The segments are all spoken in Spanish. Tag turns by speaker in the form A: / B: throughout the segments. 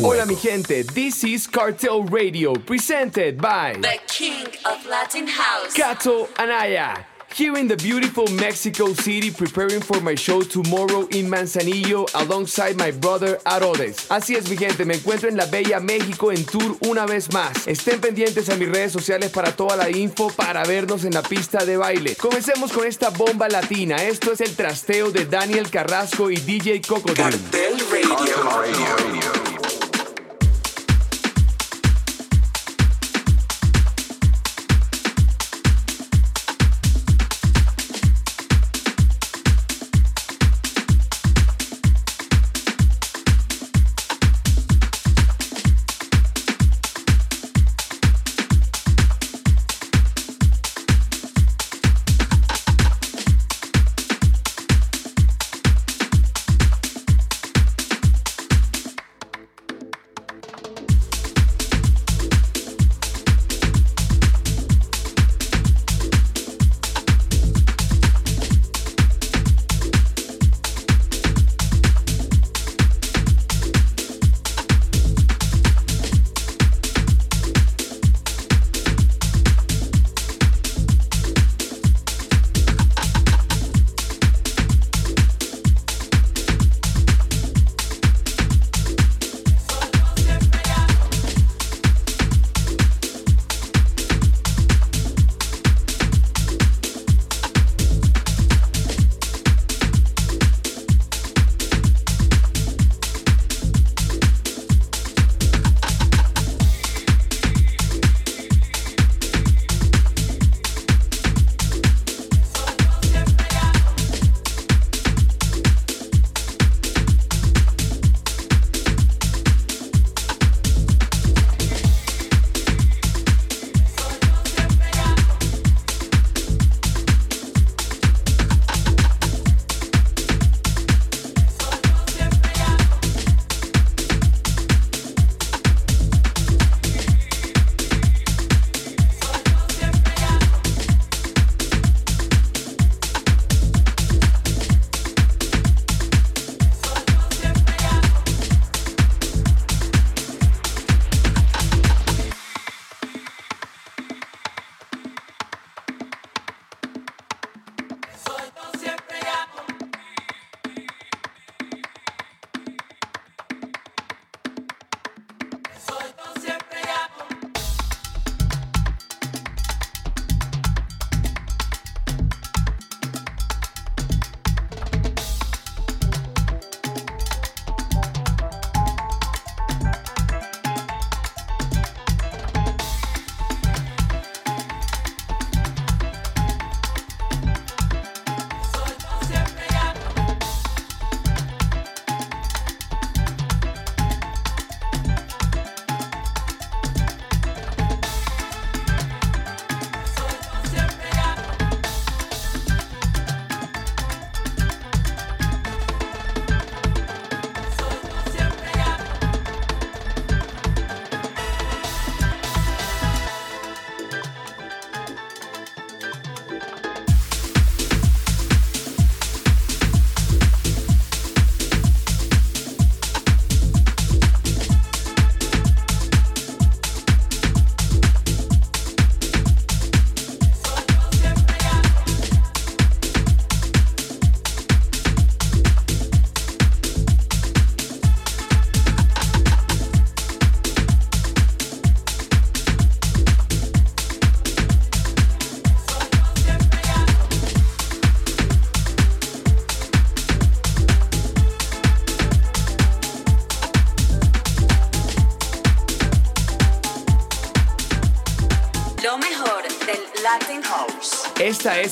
A: Hola mi gente, this is Cartel Radio presented by
B: The King of Latin House.
A: Cato Anaya. Here in the beautiful Mexico City, preparing for my show tomorrow in Manzanillo alongside my brother Arodes. Así es, mi gente, me encuentro en la Bella México en tour una vez más. Estén pendientes a mis redes sociales para toda la info para vernos en la pista de baile. Comencemos con esta bomba latina. Esto es el trasteo de Daniel Carrasco y DJ Cocodrilo.
C: Cartel Radio.
B: del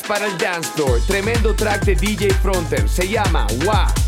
A: para el dance floor. Tremendo track de DJ Fronter. Se llama Wa.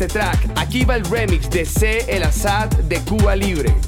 A: Este track. Aquí va el remix de C. El Assad de Cuba Libre.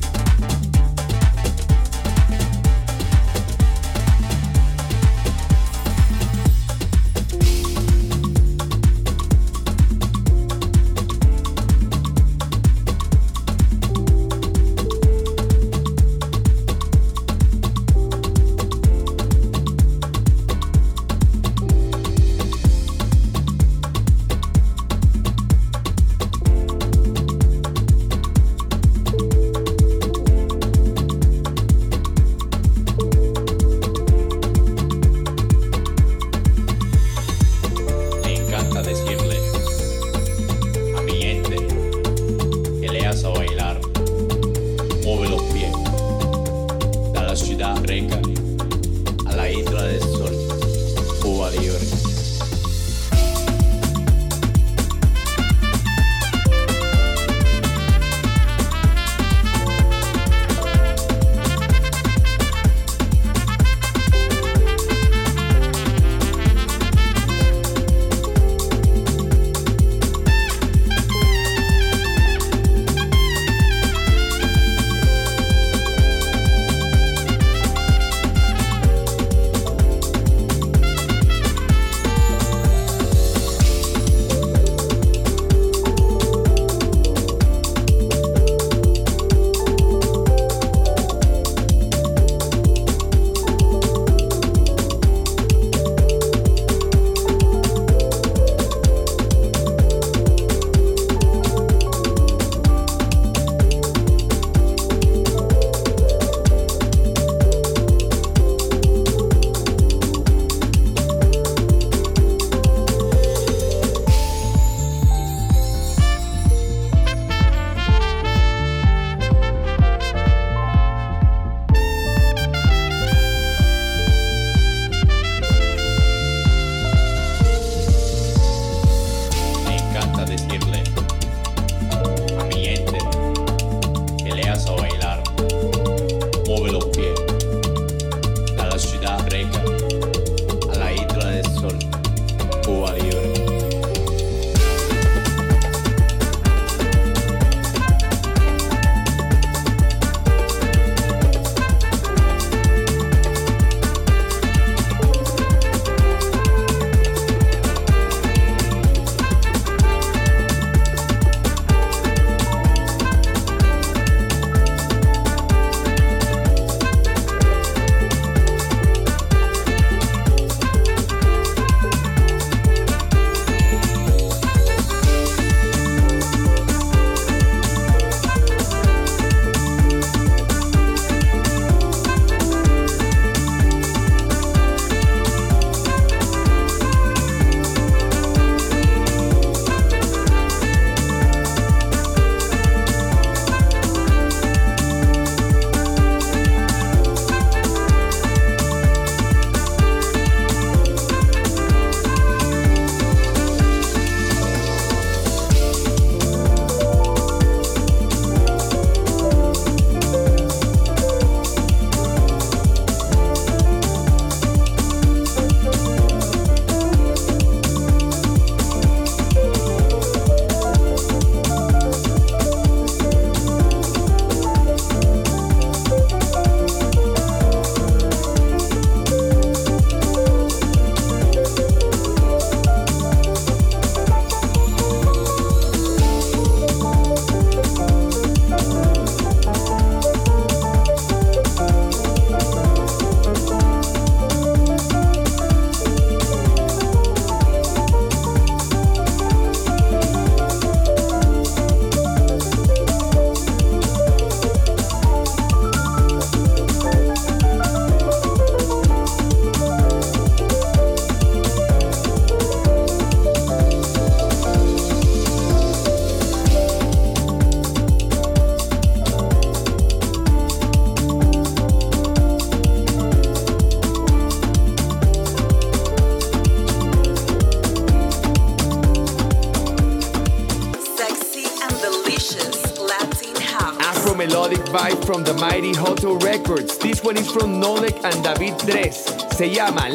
A: Mighty Hotel Records. This one is from Nolek and David Dres. Se llama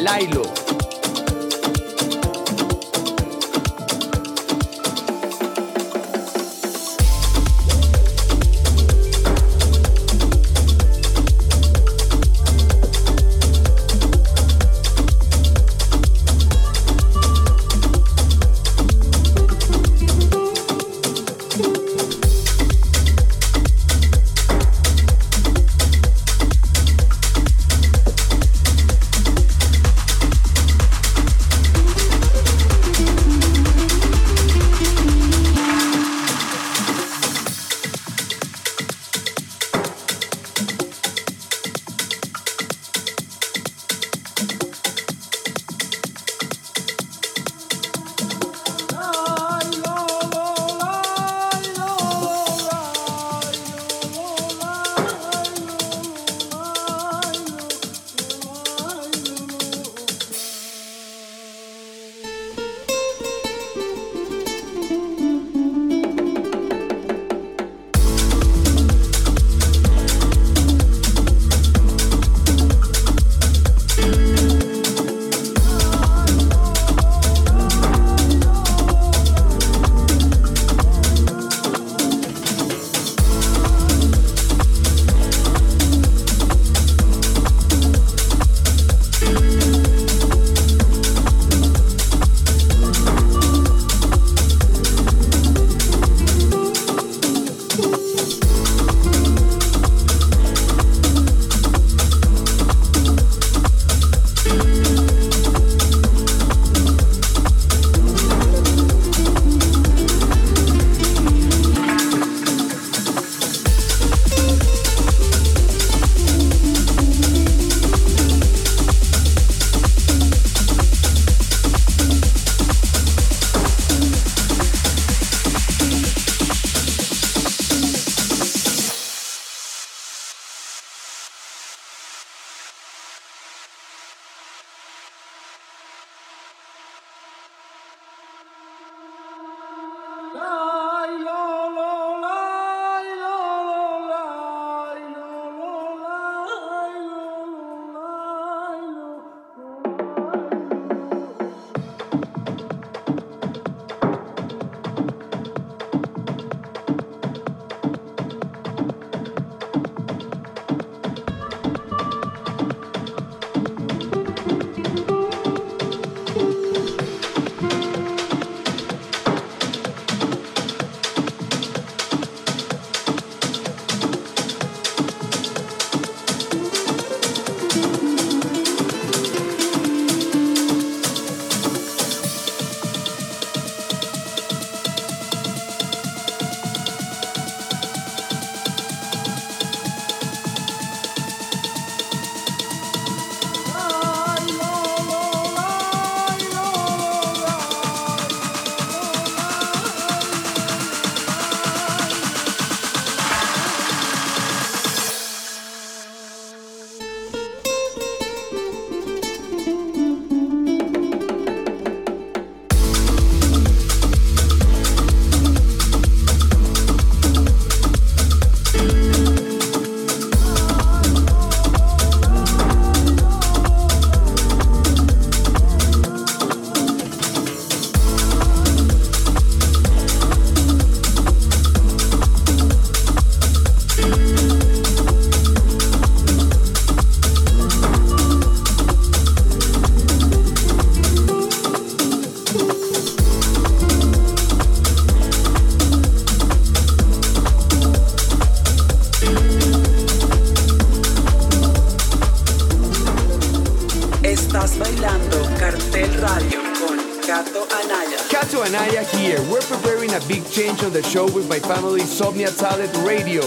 A: Lailo. Insomnia Talent Radio.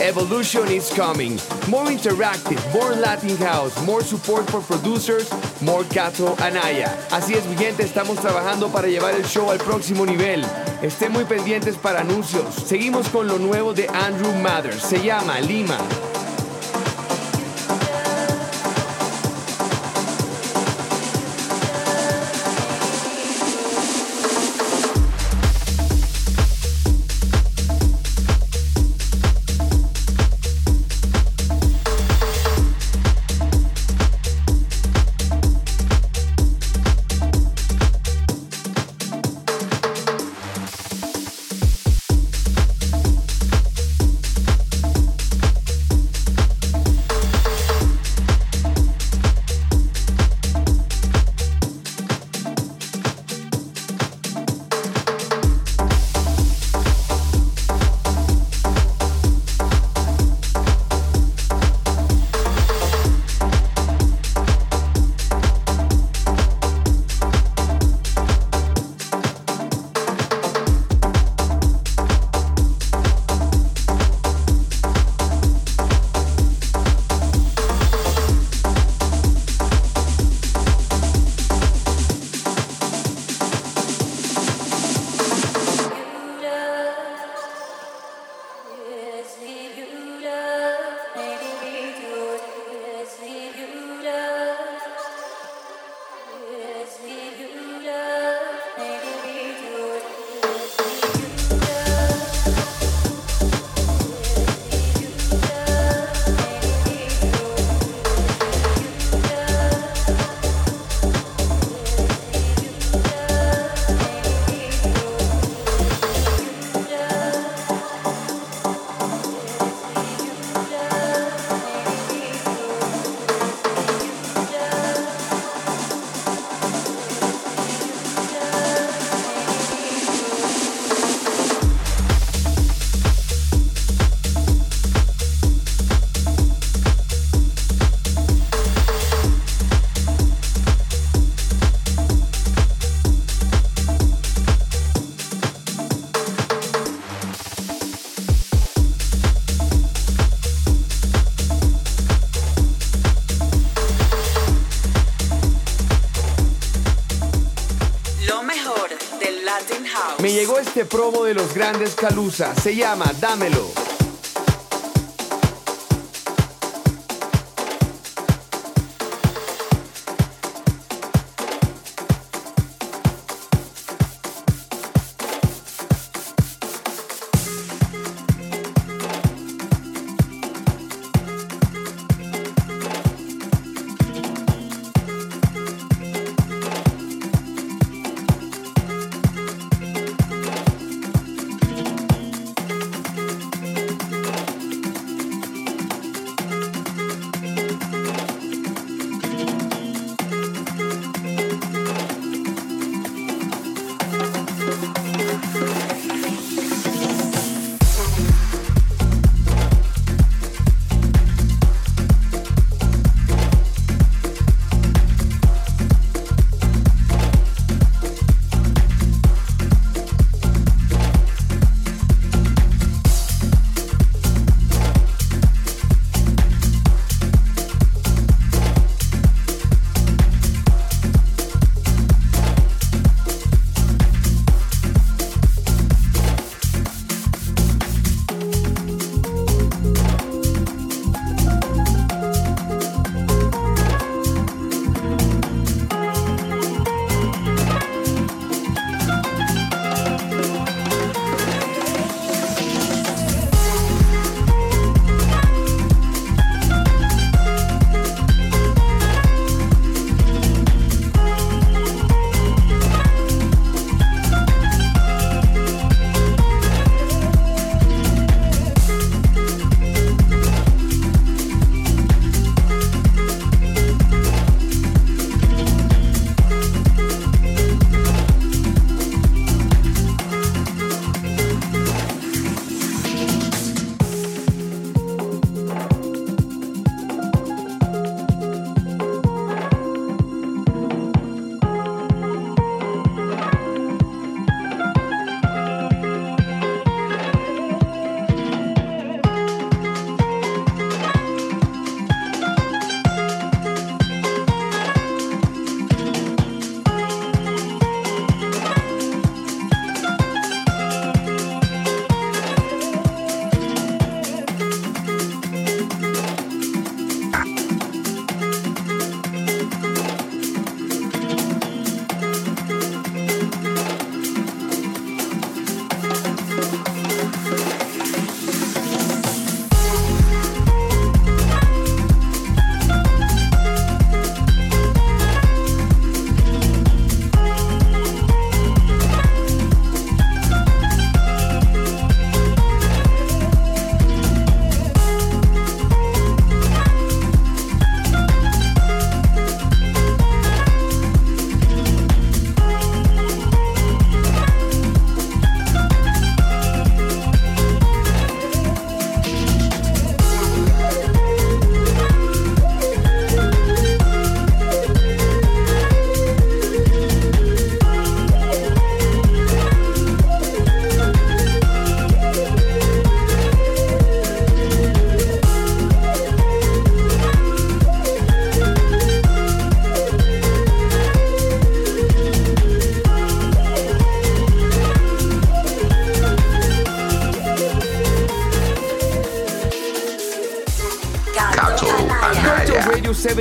A: Evolution is coming. More interactive, more Latin house, more support for producers, more Cato Anaya. Así es, mi gente, estamos trabajando para llevar el show al próximo nivel. Estén muy pendientes para anuncios. Seguimos con lo nuevo de Andrew Mathers. Se llama Lima. Promo de los grandes Calusa. Se llama Dámelo.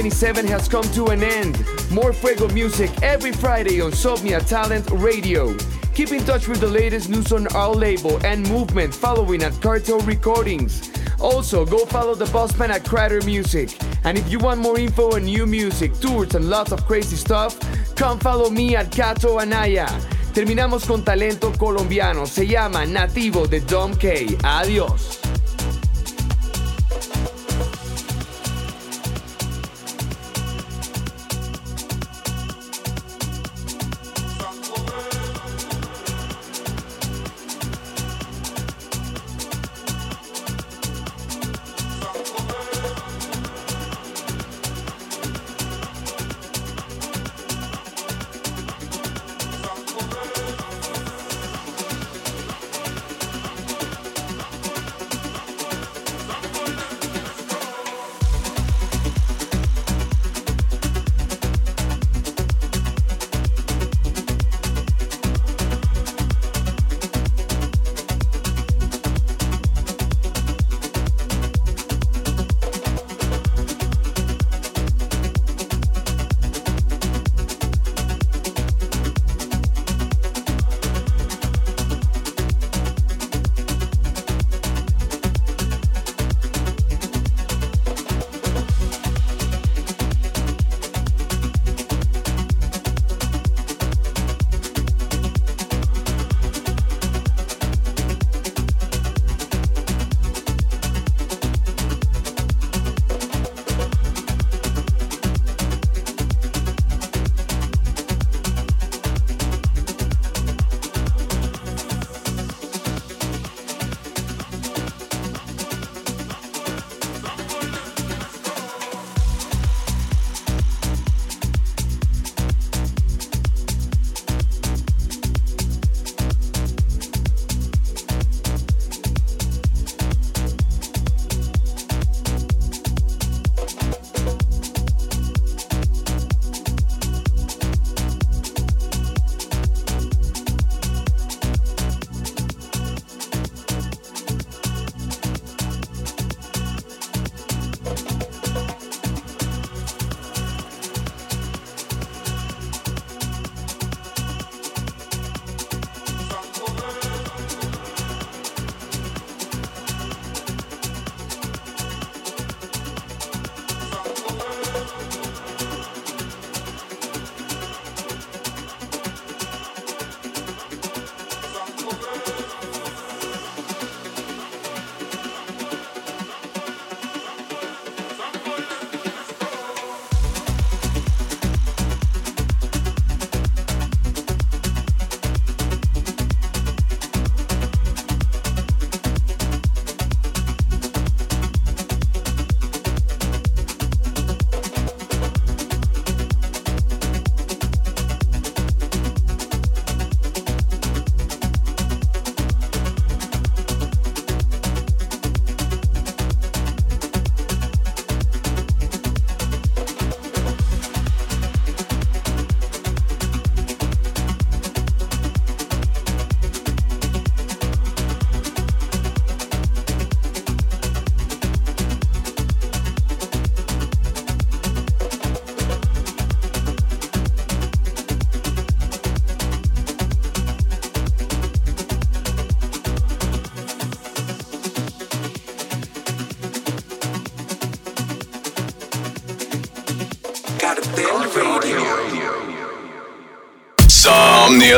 A: Radio 77 has come to an end. More Fuego music every Friday on Somnia Talent Radio. Keep in touch with the latest news on our label and movement following at Cartel Recordings. Also, go follow the bossman at Crater Music. And if you want more info on new music, tours, and lots of crazy stuff, come follow me at Cato Anaya. Terminamos con talento colombiano. Se llama Nativo de Dom K. Adiós.